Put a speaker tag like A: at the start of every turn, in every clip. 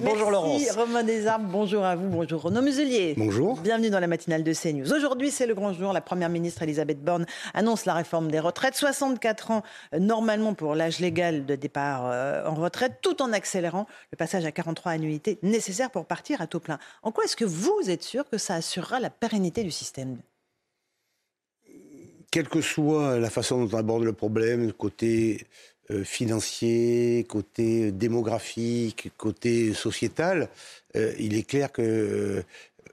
A: Bonjour
B: Merci,
A: Laurence.
B: Romain Desarbes, bonjour à vous, bonjour Renaud Muselier.
A: Bonjour.
B: Bienvenue dans la matinale de CNews. Aujourd'hui, c'est le grand jour. La première ministre Elisabeth Borne annonce la réforme des retraites. 64 ans, euh, normalement, pour l'âge légal de départ euh, en retraite, tout en accélérant le passage à 43 annuités nécessaires pour partir à taux plein. En quoi est-ce que vous êtes sûr que ça assurera la pérennité du système?
A: Quelle que soit la façon dont on aborde le problème, côté euh, financier, côté démographique, côté sociétal, euh, il est clair que euh,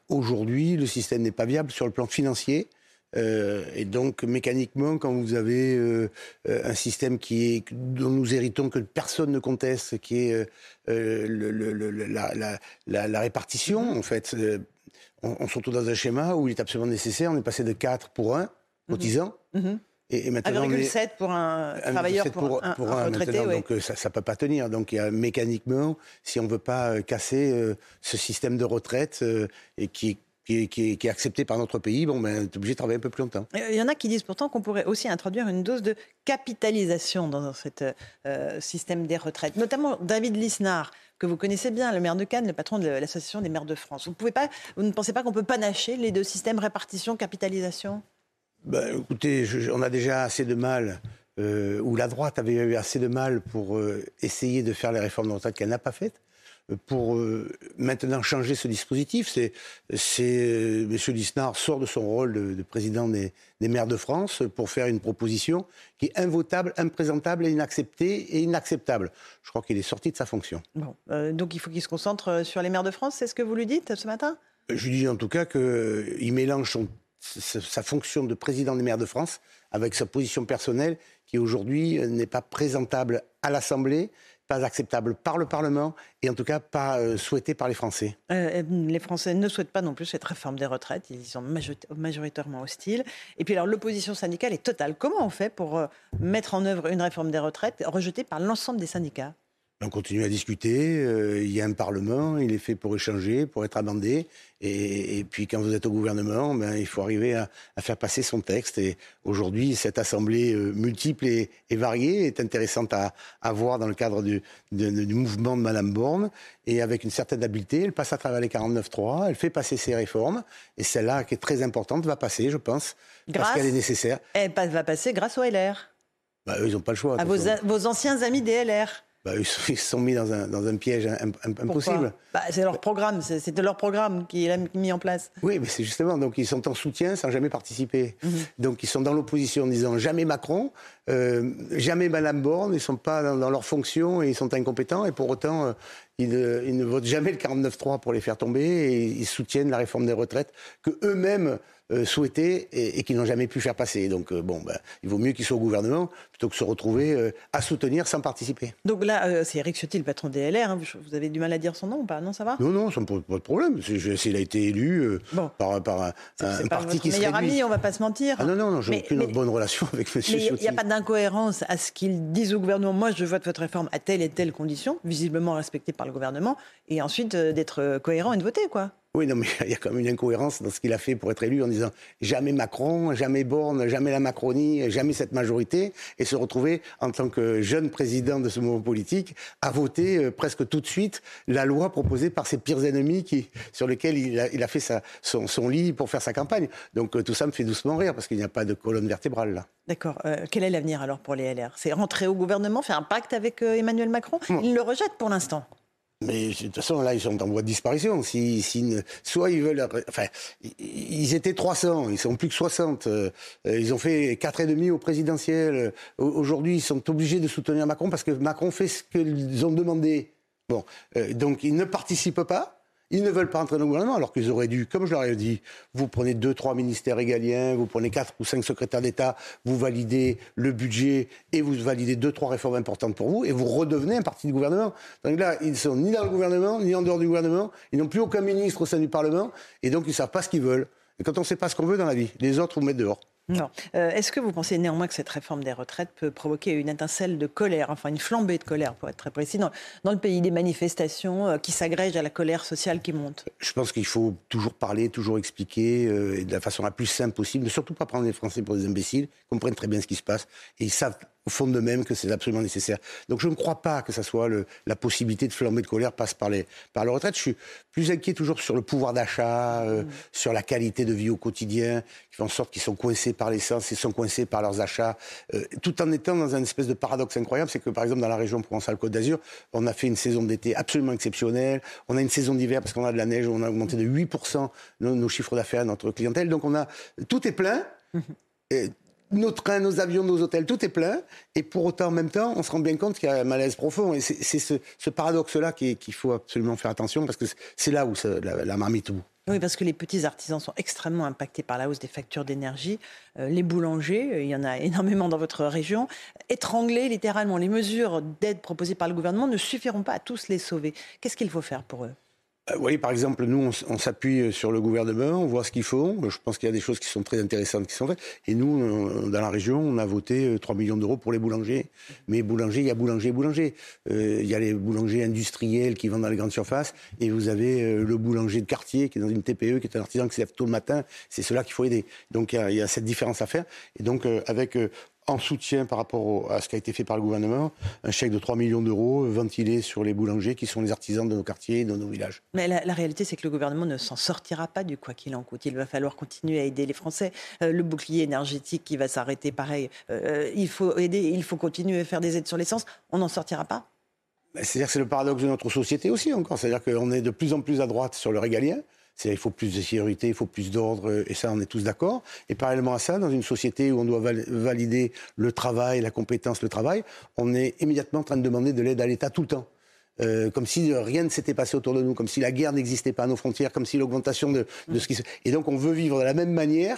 A: aujourd'hui le système n'est pas viable sur le plan financier. Euh, et donc mécaniquement, quand vous avez euh, euh, un système qui dont nous héritons que personne ne conteste, qui est euh, euh, la, répartition, en fait, euh, on, on se retrouve dans un schéma où il est absolument nécessaire. On est passé de 4 pour 1 cotisant.
B: Mhm.
A: Et, et maintenant, on est-
B: 1,7 pour un
A: 1,7
B: travailleur, pour, un,
A: pour
B: un
A: un
B: retraité,
A: donc euh, ça ne peut pas tenir. Donc il y a mécaniquement, si on ne veut pas euh, casser euh, ce système de retraite euh, et qui, qui, est- qui est, qui est accepté par notre pays, bon, ben, on est obligé de travailler un peu plus longtemps.
B: Il y en a qui disent pourtant qu'on pourrait aussi introduire une dose de capitalisation dans ce système des retraites. Notamment David Lisnard, que vous connaissez bien, le maire de Cannes, le patron de l'Association des maires de France. Vous, pouvez pas, vous ne pensez pas qu'on peut panacher les deux systèmes répartition-capitalisation
A: Ben, écoutez, je- on a déjà assez de mal, euh, ou la droite avait eu assez de mal pour euh, essayer de faire les réformes de retraite qu'elle n'a pas faites. euh, Pour euh, maintenant changer ce dispositif, c'est, c'est euh, M. Lisnard sort de son rôle de, de président des, des maires de France pour faire une proposition qui est invotable, imprésentable et inacceptée et inacceptable. Je crois qu'il est sorti de sa fonction.
B: bon, euh, Donc il faut qu'il se concentre sur les maires de France, c'est ce que vous lui dites ce matin?
A: Je lui dis en tout cas qu'il mélange son- sa fonction de président des maires de France avec sa position personnelle qui aujourd'hui euh, n'est pas présentable à l'Assemblée, pas acceptable par le Parlement et en tout cas pas euh, souhaitée par les Français.
B: Euh, les Français ne souhaitent pas non plus cette réforme des retraites. Ils sont majori- majoritairement hostiles. Et puis alors l'opposition syndicale est totale. Comment on fait pour mettre en œuvre une réforme des retraites rejetée par l'ensemble des syndicats?
A: On continue à discuter, euh, il y a un Parlement, il est fait pour échanger, pour être amendé. Et, et puis quand vous êtes au gouvernement, ben, il faut arriver à, à faire passer son texte. Et aujourd'hui, cette assemblée euh, multiple et, et variée est intéressante à, à voir dans le cadre du, de- de- du mouvement de Madame Borne. Et avec une certaine habileté, elle passe à travers les 49.3, elle fait passer ses réformes. Et celle-là, qui est très importante, va passer, je pense,
B: Grâce-
A: parce qu'elle est nécessaire.
B: Elle pa- va passer grâce au LR,
A: Bah, eux, ils n'ont pas le choix.
B: à vos, a- vos anciens amis des LR.
A: Bah, ils, se sont mis dans un, dans un piège impossible.
B: Bah, C'est leur programme, c'est- c'était leur programme qu'il a mis en place.
A: Oui, mais c'est justement, donc ils sont en soutien sans jamais participer.
B: Mhm.
A: Donc ils sont dans l'opposition en disant jamais Macron, euh, jamais Madame Borne, ils ne sont pas dans, dans leur fonction et ils sont incompétents et pour autant euh, ils, ne- ils ne votent jamais le 49-3 pour les faire tomber et ils soutiennent la réforme des retraites que eux-mêmes euh, souhaitaient et, et qu'ils n'ont jamais pu faire passer. Donc euh, bon, ben, il vaut mieux qu'ils soient au gouvernement plutôt que se retrouver euh, à soutenir sans participer.
B: Donc là, euh, c'est Eric Ciotti, le patron des LR. hein. Vous- Vous avez du mal à dire son nom ou pas? Non, ça va?
A: Non, non, ça ne pose pas de problème. S'il a été élu euh,
B: Bon.
A: par, par un, un
B: pas
A: parti qui se
B: meilleur ami, on va pas se mentir.
A: Ah non, non, non, j'ai aucune
B: mais-
A: bonne relation avec M.
B: Mais il n'y
A: Ciotti.
B: a pas d'incohérence à ce qu'ils disent au gouvernement moi, je vote votre réforme à telle et telle condition, visiblement respectée par le gouvernement, et ensuite euh, d'être euh, cohérent et de voter, quoi.
A: Oui, non, mais il y a quand même une incohérence dans ce qu'il a fait pour être élu en disant jamais Macron, jamais Borne, jamais la Macronie, jamais cette majorité, et se retrouver en tant que jeune président de ce mouvement politique à voter euh, presque tout de suite la loi proposée par ses pires ennemis qui, sur lesquels il a, il a fait sa, son, son lit pour faire sa campagne. Donc tout ça me fait doucement rire parce qu'il n'y a pas de colonne vertébrale là.
B: D'accord. Euh, quel est l'avenir alors pour les LR C'est rentrer au gouvernement, faire un pacte avec Emmanuel Macron? Ils le rejettent pour l'instant.
A: Mais de toute façon, là, ils sont en voie de disparition. Si, si soit ils veulent. Enfin, ils étaient 300, ils sont plus que 60. euh, Ils ont fait 4,5 au présidentiel. Au- Aujourd'hui, ils sont obligés de soutenir Macron parce que Macron fait ce qu'ils ont demandé. Bon, euh, donc ils ne participent pas. Ils ne veulent pas entrer dans le gouvernement alors qu'ils auraient dû, comme je leur ai dit, vous prenez deux, trois ministères régaliens, vous prenez quatre ou cinq secrétaires d'État, vous validez le budget et vous validez deux, trois réformes importantes pour vous et vous redevenez un parti du gouvernement. Donc là, ils sont ni dans le gouvernement, ni en dehors du gouvernement. Ils n'ont plus aucun ministre au sein du Parlement et donc ils ne savent pas ce qu'ils veulent. Et quand on ne sait pas ce qu'on veut dans la vie, les autres vous mettent dehors.
B: Non. Euh, est-ce que vous pensez néanmoins que cette réforme des retraites peut provoquer une étincelle de colère, enfin une flambée de colère pour être très précis, dans, le pays des manifestations euh, qui s'agrègent à la colère sociale qui monte?
A: Je pense qu'il faut toujours parler, toujours expliquer euh, et de la façon la plus simple possible, ne surtout pas prendre les Français pour des imbéciles, comprennent très bien ce qui se passe et ils savent au fond de même que c'est absolument nécessaire. Donc je ne crois pas que ça soit le, la possibilité de flamber de colère passe par, les, par la retraite. Je suis plus inquiet toujours sur le pouvoir d'achat, euh, mm. sur la qualité de vie au quotidien, qui fait en sorte qu'ils sont coincés par l'essence, ils sont coincés par leurs achats, euh, tout en étant dans un espèce de paradoxe incroyable, c'est que par exemple dans la région Provence-Alpes-Côte d'Azur, on a fait une saison d'été absolument exceptionnelle, on a une saison d'hiver parce qu'on a de la neige, on a augmenté de 8% nos, nos chiffres d'affaires, notre clientèle, donc on a tout est plein. Et nos trains, nos avions, nos hôtels, tout est plein. Et pour autant, en même temps, on se rend bien compte qu'il y a un malaise profond. Et c'est ce, paradoxe-là qu'il faut absolument faire attention parce que c'est là où la, marmite bout.
B: Oui, parce que les petits artisans sont extrêmement impactés par la hausse des factures d'énergie. Euh, les boulangers, euh, il y en a énormément dans votre région, étranglés littéralement. Les mesures d'aide proposées par le gouvernement ne suffiront pas à tous les sauver. Qu'est-ce qu'il faut faire pour eux?
A: Euh, voyez, par exemple, nous, on, s'appuie euh, sur le gouvernement, on voit ce qu'ils font. Je pense qu'il y a des choses qui sont très intéressantes qui sont faites. Et nous, euh, dans la région, on a voté 3 millions d'euros pour les boulangers. Mais boulanger, il y a boulanger, boulanger. il y a les boulangers industriels qui vendent dans les grandes surfaces. Et vous avez le boulanger de quartier qui est dans une TPE, qui est un artisan qui se lève tôt le matin. C'est cela qu'il faut aider. Donc il y, a, cette différence à faire. Et donc, avec en soutien par rapport à ce qui a été fait par le gouvernement, un chèque de 3 millions d'euros ventilé sur les boulangers qui sont les artisans de nos quartiers et de nos villages.
B: Mais la, réalité, c'est que le gouvernement ne s'en sortira pas du quoi qu'il en coûte. Il va falloir continuer à aider les Français. Euh, le bouclier énergétique qui va s'arrêter, pareil. Euh, il faut aider, il faut continuer à faire des aides sur l'essence. On n'en sortira pas
A: C'est-à-dire que c'est le paradoxe de notre société aussi encore. C'est-à-dire qu'on est de plus en plus à droite sur le régalien il faut plus de sécurité, il faut plus d'ordre, et ça, on est tous d'accord. Et parallèlement à ça, dans une société où on doit valider le travail, la compétence, le travail, on est immédiatement en train de demander de l'aide à l'État tout le temps. Euh, comme si rien ne s'était passé autour de nous, comme si la guerre n'existait pas à nos frontières, comme si l'augmentation de, de, ce qui se... Et donc on veut vivre de la même manière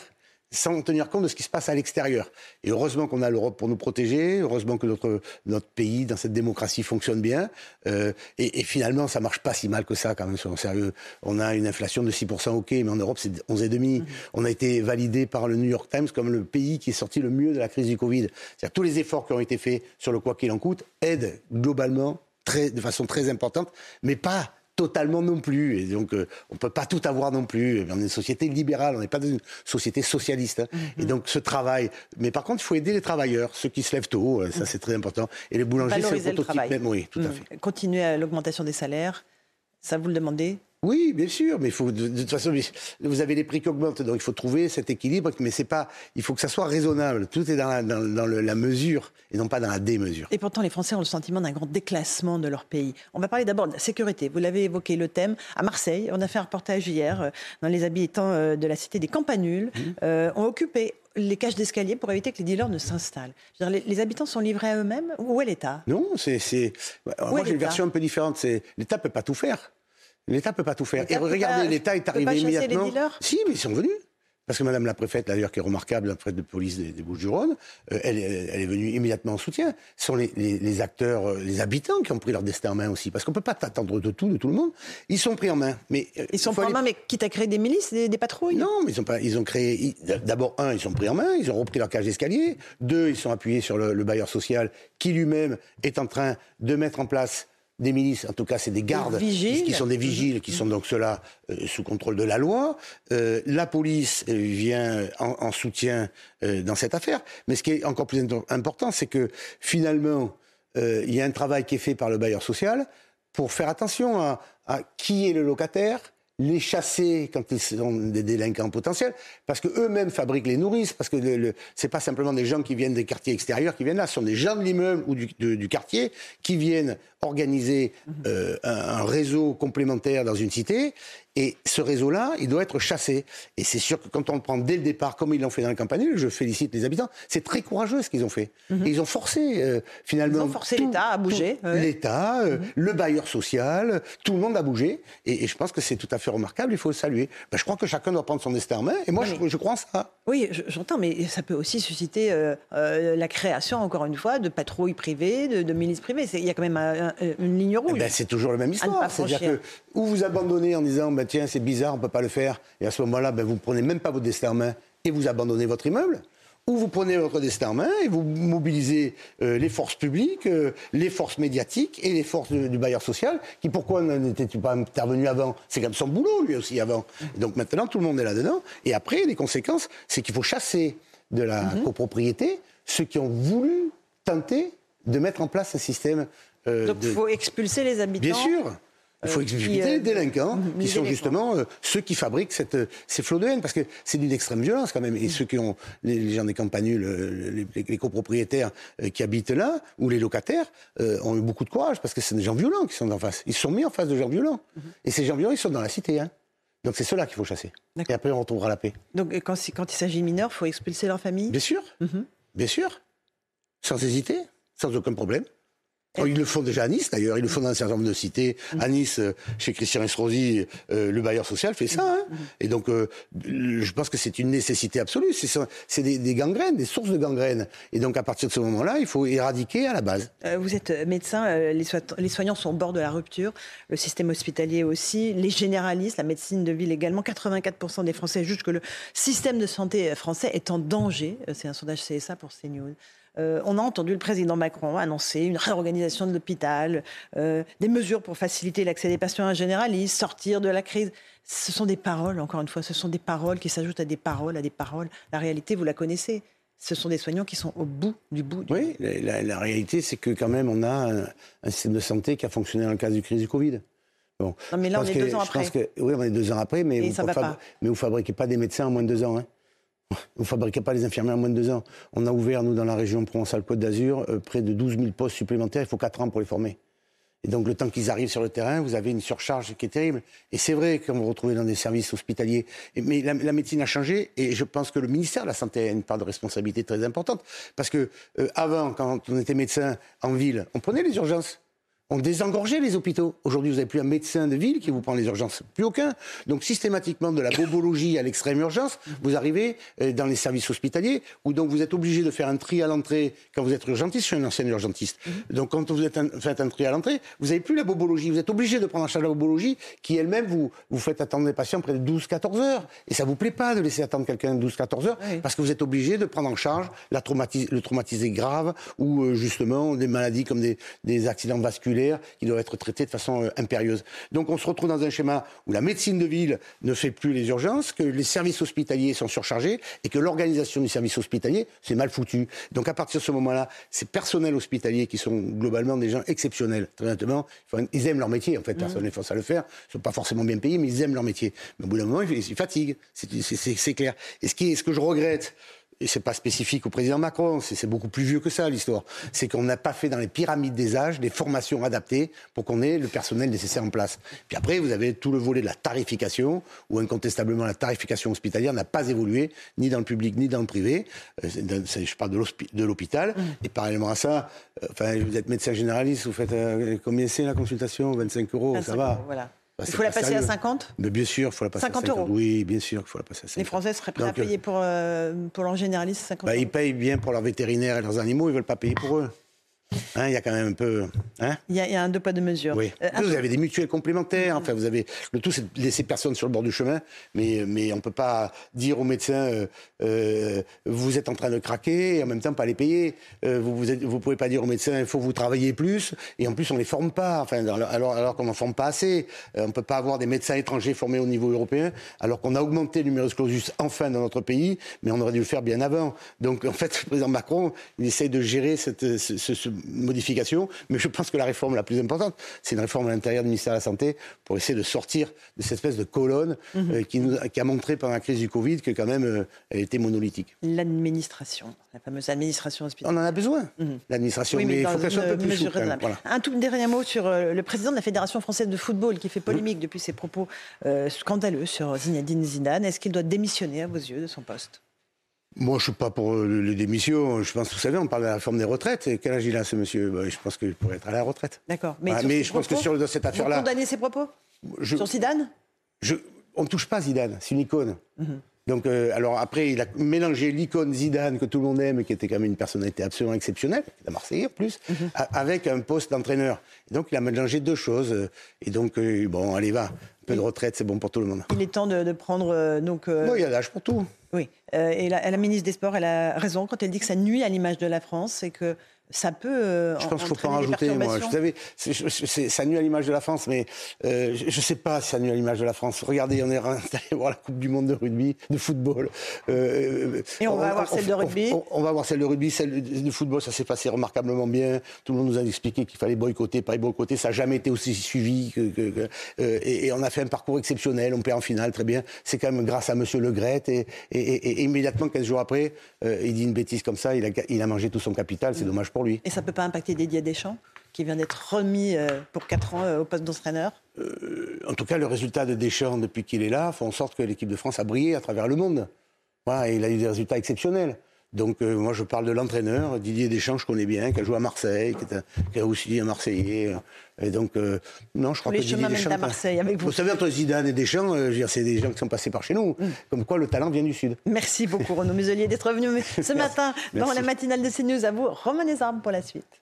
A: sans tenir compte de ce qui se passe à l'extérieur. Et heureusement qu'on a l'Europe pour nous protéger, heureusement que notre, notre pays, dans cette démocratie, fonctionne bien. Euh, et, et, finalement, ça marche pas si mal que ça, quand même, soyons sérieux. On a une inflation de 6%, ok, mais en Europe, c'est 11,5%. Mmh. On a été validé par le New York Times comme le pays qui est sorti le mieux de la crise du Covid. C'est-à-dire tous les efforts qui ont été faits sur le quoi qu'il en coûte aident globalement très, de façon très importante, mais pas totalement non plus. Et donc, euh, on ne peut pas tout avoir non plus. On est une société libérale, on n'est pas dans une société socialiste. Hein. Et donc, ce travail. Mais par contre, il faut aider les travailleurs, ceux qui se lèvent tôt, euh, ça c'est très important. Et les boulangers, c'est le prototype même. Oui, tout à mmh. fait.
B: Continuer à l'augmentation des salaires, ça vous le demandez
A: oui, bien sûr, mais il faut de, toute façon, vous avez les prix qui augmentent, donc il faut trouver cet équilibre, mais c'est pas, il faut que ça soit raisonnable. Tout est dans la, dans, la mesure et non pas dans la démesure.
B: Et pourtant, les Français ont le sentiment d'un grand déclassement de leur pays. On va parler d'abord de la sécurité. Vous l'avez évoqué le thème à Marseille. On a fait un reportage hier euh, dans les habitants euh, de la cité des Campanules mmh. euh, ont occupé les cages d'escalier pour éviter que les dealers ne s'installent. Les, les, habitants sont livrés à eux-mêmes Où est l'État?
A: Non, c'est. Moi, j'ai une version un peu différente. L'État peut pas tout faire. L'État peut pas tout faire. Et regardez, l'État est arrivé immédiatement. Les si, mais ils sont venus. Parce que Madame la préfète, d'ailleurs, qui est remarquable, la préfète de police des, Bouches-du-Rhône, euh, elle, est venue immédiatement en soutien. Ce sont les, acteurs, euh, les habitants qui ont pris leur destin en main aussi. Parce qu'on ne peut pas attendre de tout, de tout le monde. Ils sont pris en main. Mais,
B: euh, ils sont pris en main, mais quitte à créer des milices, des, patrouilles
A: Non, mais ils ont, pas, ils ont créé. D'abord, un, ils sont pris en main, ils ont repris leur cage d'escalier. Deux, ils sont appuyés sur le bailleur social qui lui-même est en train de mettre en place des milices, en tout cas c'est des gardes qui sont des vigiles, qui sont donc ceux-là euh, sous contrôle de la loi. Euh, la police euh, vient en, soutien dans cette affaire. Mais ce qui est encore plus important, c'est que finalement, il y a un travail qui est fait par le bailleur social pour faire attention à qui est le locataire, les chasser quand ils sont des délinquants potentiels, parce que eux-mêmes fabriquent les nourrices, parce que le, le, c'est pas simplement des gens qui viennent des quartiers extérieurs qui viennent là, ce sont des gens de l'immeuble ou du, de, du quartier qui viennent organiser euh, un, un réseau complémentaire dans une cité et ce réseau-là, il doit être chassé. Et c'est sûr que quand on le prend dès le départ, comme ils l'ont fait dans le campanile, je félicite les habitants, c'est très courageux ce qu'ils ont fait. Et ils ont forcé, euh, finalement.
B: Ils ont forcé l'État à bouger, ouais.
A: L'État, euh, le bailleur social, tout le monde a bougé. Et, et je pense que c'est tout à fait remarquable, il faut le saluer. Ben, je crois que chacun doit prendre son destin en main. Et moi,
B: Oui,
A: je, je crois en ça.
B: Oui, je- j'entends, mais ça peut aussi susciter euh, la création, encore une fois, de patrouilles privées, de, de milices privées. Il y a quand même un- un- une ligne rouge.
A: Eh ben, c'est toujours la même histoire. C'est-à-dire que ou vous abandonnez en disant ben, tiens, c'est bizarre, on ne peut pas le faire, et à ce moment-là, ben, vous ne prenez même pas votre destin en main et vous abandonnez votre immeuble. Ou vous prenez votre destin en main et vous mobilisez euh, les forces publiques, euh, les forces médiatiques et les forces du, du bailleur social, qui pourquoi n'était pas intervenu avant? C'est comme son boulot, lui aussi, avant. Donc maintenant, tout le monde est là-dedans. Et après, les conséquences, c'est qu'il faut chasser de la
B: Mhm.
A: copropriété ceux qui ont voulu tenter de mettre en place un système euh,
B: Donc
A: de,
B: il faut expulser les habitants.
A: Bien sûr. Il faut
B: euh,
A: expliquer
B: qui, euh,
A: les délinquants,
B: les
A: qui sont justement euh, ceux qui fabriquent cette, ces flots de haine, parce que c'est d'une extrême violence quand même. Et ceux qui ont, les, les gens des campagnules, euh, les, les- les copropriétaires qui habitent là, ou les locataires, ont eu beaucoup de courage, parce que c'est des gens violents qui sont en face. Ils sont mis en face de gens violents.
B: Mhm.
A: Et ces gens violents, ils sont dans la cité. Hein. Donc c'est ceux-là qu'il faut chasser. Et après, on retrouvera la paix.
B: Donc quand il s'agit de mineurs, il faut expulser leur famille?
A: Bien sûr.
B: Mhm.
A: Bien sûr. Sans hésiter, sans aucun problème. Oh, ils le font déjà à Nice, d'ailleurs. Ils le font dans un certain nombre de cités. À Nice, euh, chez Christian Estrosi, euh, le bailleur social fait ça. hein. Et donc, euh, je pense que c'est une nécessité absolue. C'est des, gangrènes, des sources de gangrènes. Et donc, à partir de ce moment-là, il faut éradiquer à la base.
B: Vous êtes médecin, les, les soignants sont au bord de la rupture, le système hospitalier aussi, les généralistes, la médecine de ville également. 84% des Français jugent que le système de santé français est en danger. C'est un sondage CSA pour CNews. Euh, on a entendu le président Macron annoncer une réorganisation de l'hôpital, euh, des mesures pour faciliter l'accès des patients à un généraliste, sortir de la crise. Ce sont des paroles, encore une fois, ce sont des paroles qui s'ajoutent à des paroles, à des paroles. La réalité, vous la connaissez. Ce sont des soignants qui sont au bout du bout. Du
A: Oui, la, la- la réalité, c'est que quand même, on a un, un système de santé qui a fonctionné dans le cas du crise du Covid. Bon.
B: Non, mais là, on est
A: que-
B: deux ans après.
A: que- oui, on est deux ans après, mais,
B: Et
A: vous, vous fabriquez pas des médecins en moins de deux ans. Hein. Vous fabriquez pas les infirmiers en moins de deux ans. On a ouvert, nous, dans la région Provence-Alpes-Côte d'Azur, euh, près de 12 000 postes supplémentaires. Il faut quatre ans pour les former. Et donc, le temps qu'ils arrivent sur le terrain, vous avez une surcharge qui est terrible. Et c'est vrai qu'on vous retrouvez dans des services hospitaliers. Mais la, la médecine a changé. Et je pense que le ministère de la Santé a une part de responsabilité très importante. Parce que, euh, avant, quand on était médecin en ville, on prenait les urgences. On désengorgeait les hôpitaux. Aujourd'hui, vous n'avez plus un médecin de ville qui vous prend les urgences. Plus aucun. Donc, systématiquement, de la bobologie à l'extrême urgence, vous arrivez euh, dans les services hospitaliers où donc vous êtes obligé de faire un tri à l'entrée quand vous êtes urgentiste. Je suis un ancien urgentiste. Donc, quand vous êtes un- faites un tri à l'entrée, vous n'avez plus la bobologie. Vous êtes obligé de prendre en charge la bobologie qui elle-même vous, vous fait attendre les patients près de 12-14 heures. Et ça vous plaît pas de laisser attendre quelqu'un 12-14 heures
B: Oui.
A: parce que vous êtes obligé de prendre en charge la le traumatisé grave ou euh, justement des maladies comme des, des accidents vasculaires qui doivent être traités de façon euh, impérieuse. Donc on se retrouve dans un schéma où la médecine de ville ne fait plus les urgences, que les services hospitaliers sont surchargés et que l'organisation du service hospitalier c'est mal foutu. Donc à partir de ce moment-là, ces personnels hospitaliers qui sont globalement des gens exceptionnels, très honnêtement, ils aiment leur métier en fait, personne n'est force à le faire, ils sont pas forcément bien payés, mais ils aiment leur métier. Mais au bout d'un moment, ils, ils fatiguent, c'est- clair. Et ce, qui ce que je regrette, et c'est pas spécifique au président Macron, c'est beaucoup plus vieux que ça l'histoire. C'est qu'on n'a pas fait dans les pyramides des âges des formations adaptées pour qu'on ait le personnel nécessaire en place. Puis après, vous avez tout le volet de la tarification, où incontestablement la tarification hospitalière n'a pas évolué, ni dans le public ni dans le privé. Euh, dans- je parle de l'hôpital. Et parallèlement à ça, euh, enfin, vous êtes médecin généraliste, vous faites euh, combien c'est la consultation? 25 euros,
B: 25
A: ça va.
B: euros, voilà.
A: Bah,
B: Il faut la
A: pas
B: passer à
A: sérieux.
B: 50
A: Mais bien sûr, il faut la passer
B: 50
A: à 50
B: euros.
A: Oui, bien sûr qu'il faut la passer à 50
B: Les Français seraient prêts à
A: Donc, euh,
B: payer pour, euh, pour leur généraliste 50
A: bah,
B: euros
A: ils payent bien pour leurs vétérinaires et leurs animaux, ils veulent pas payer pour eux. Hein, Il y a quand même un peu. Hein
B: il, y a, il y a un deux poids, deux mesures.
A: oui.
B: Euh,
A: vous avez des mutuelles complémentaires. Enfin, vous avez le tout, c'est de laisser personne sur le bord du chemin. Mais mais on peut pas dire aux médecins euh, euh, vous êtes en train de craquer et en même temps pas les payer. Vous vous, êtes- vous pouvez pas dire aux médecins il faut vous travailler plus et en plus on les forme pas. Enfin alors alors qu'on en forme pas assez. On peut pas avoir des médecins étrangers formés au niveau européen alors qu'on a augmenté le numerus clausus enfin dans notre pays, mais on aurait dû le faire bien avant. Donc en fait le président Macron il essaye de gérer cette, ce, ce- ce- modifications, mais je pense que la réforme la plus importante, c'est une réforme à l'intérieur du ministère de la Santé pour essayer de sortir de cette espèce de colonne
B: Mhm.
A: euh, qui, nous, a- qui a montré pendant la crise du Covid que quand même euh, elle était monolithique.
B: L'administration, la fameuse administration
A: On
B: hospitalière.
A: en a besoin, l'administration,
B: Mhm. Oui,
A: mais il faut qu'elle soit un peu plus souple. même. Voilà.
B: Un tout dernier mot sur euh, le président de la Fédération française de football qui fait polémique depuis ses propos scandaleux sur Zinedine Zidane. Est-ce qu'il doit démissionner à vos yeux de son poste?
A: Moi, je suis pas pour euh, les démissions. Je pense, vous savez, on parle de la réforme des retraites. Et quel âge il a, ce monsieur? Ben, Je pense qu'il pourrait être à la retraite.
B: D'accord.
A: Mais je pense que sur le- cette
B: Vous
A: affaire-là-
B: condamnez ses propos?
A: Je-
B: Sur Zidane?
A: Je- on ne touche pas Zidane, c'est une icône.
B: Mhm.
A: Donc, euh, alors après, il a mélangé l'icône Zidane que tout le monde aime, qui était quand même une personnalité absolument exceptionnelle, à Marseille en plus,
B: Mhm.
A: avec un poste d'entraîneur. Donc, il a mélangé deux choses. Et donc, euh, bon, allez, va. Un peu de retraite, c'est bon pour tout le monde.
B: Il est temps de, de prendre euh, donc.
A: il y a l'âge pour tout.
B: Oui. Euh, et la, ministre des Sports, elle a raison quand elle dit que ça nuit à l'image de la France et que ça peut. euh,
A: Je pense qu'il ne faut pas en rajouter, moi. Vous savez, ça nuit à l'image de la France, mais euh, je ne sais pas si ça nuit à l'image de la France. Regardez, on est allé voir la Coupe du Monde de rugby, de football. Euh,
B: Et on va avoir celle de rugby.
A: On, on va avoir celle de rugby, celle de, football, ça s'est passé remarquablement bien. Tout le monde nous a expliqué qu'il fallait boycotter, pas boycotter. Ça n'a jamais été aussi suivi. Que, que- que- et, et on a fait un parcours exceptionnel. On perd en finale, très bien. C'est quand même grâce à Monsieur Le Gret. Et, et- et- et immédiatement, 15 jours après, il dit une bêtise comme ça. Il a, il a mangé tout son capital. C'est dommage pour lui.
B: Et ça ne peut pas impacter Didier Deschamps, qui vient d'être remis euh, pour 4 ans euh, au poste d'entraîneur?
A: En tout cas, le résultat de Deschamps depuis qu'il est là fait en sorte que l'équipe de France a brillé à travers le monde. Voilà, et il a eu des résultats exceptionnels. Donc euh, moi, je parle de l'entraîneur, Didier Deschamps, je connais bien, qui a joué à Marseille, qui est, un- qui est aussi un Marseillais. Et donc, euh, non, je crois
B: les
A: que Didier
B: chemins mènent
A: Deschamps...
B: à Marseille avec vous.
A: Vous savez, entre Zidane et Deschamps, euh, c'est des gens qui sont passés par chez nous.
B: Mm.
A: Comme quoi, le talent vient du Sud.
B: Merci beaucoup, Renaud Muselier, d'être venu ce matin dans
A: Merci.
B: la matinale de CNews. À vous, Romain Armes pour la suite.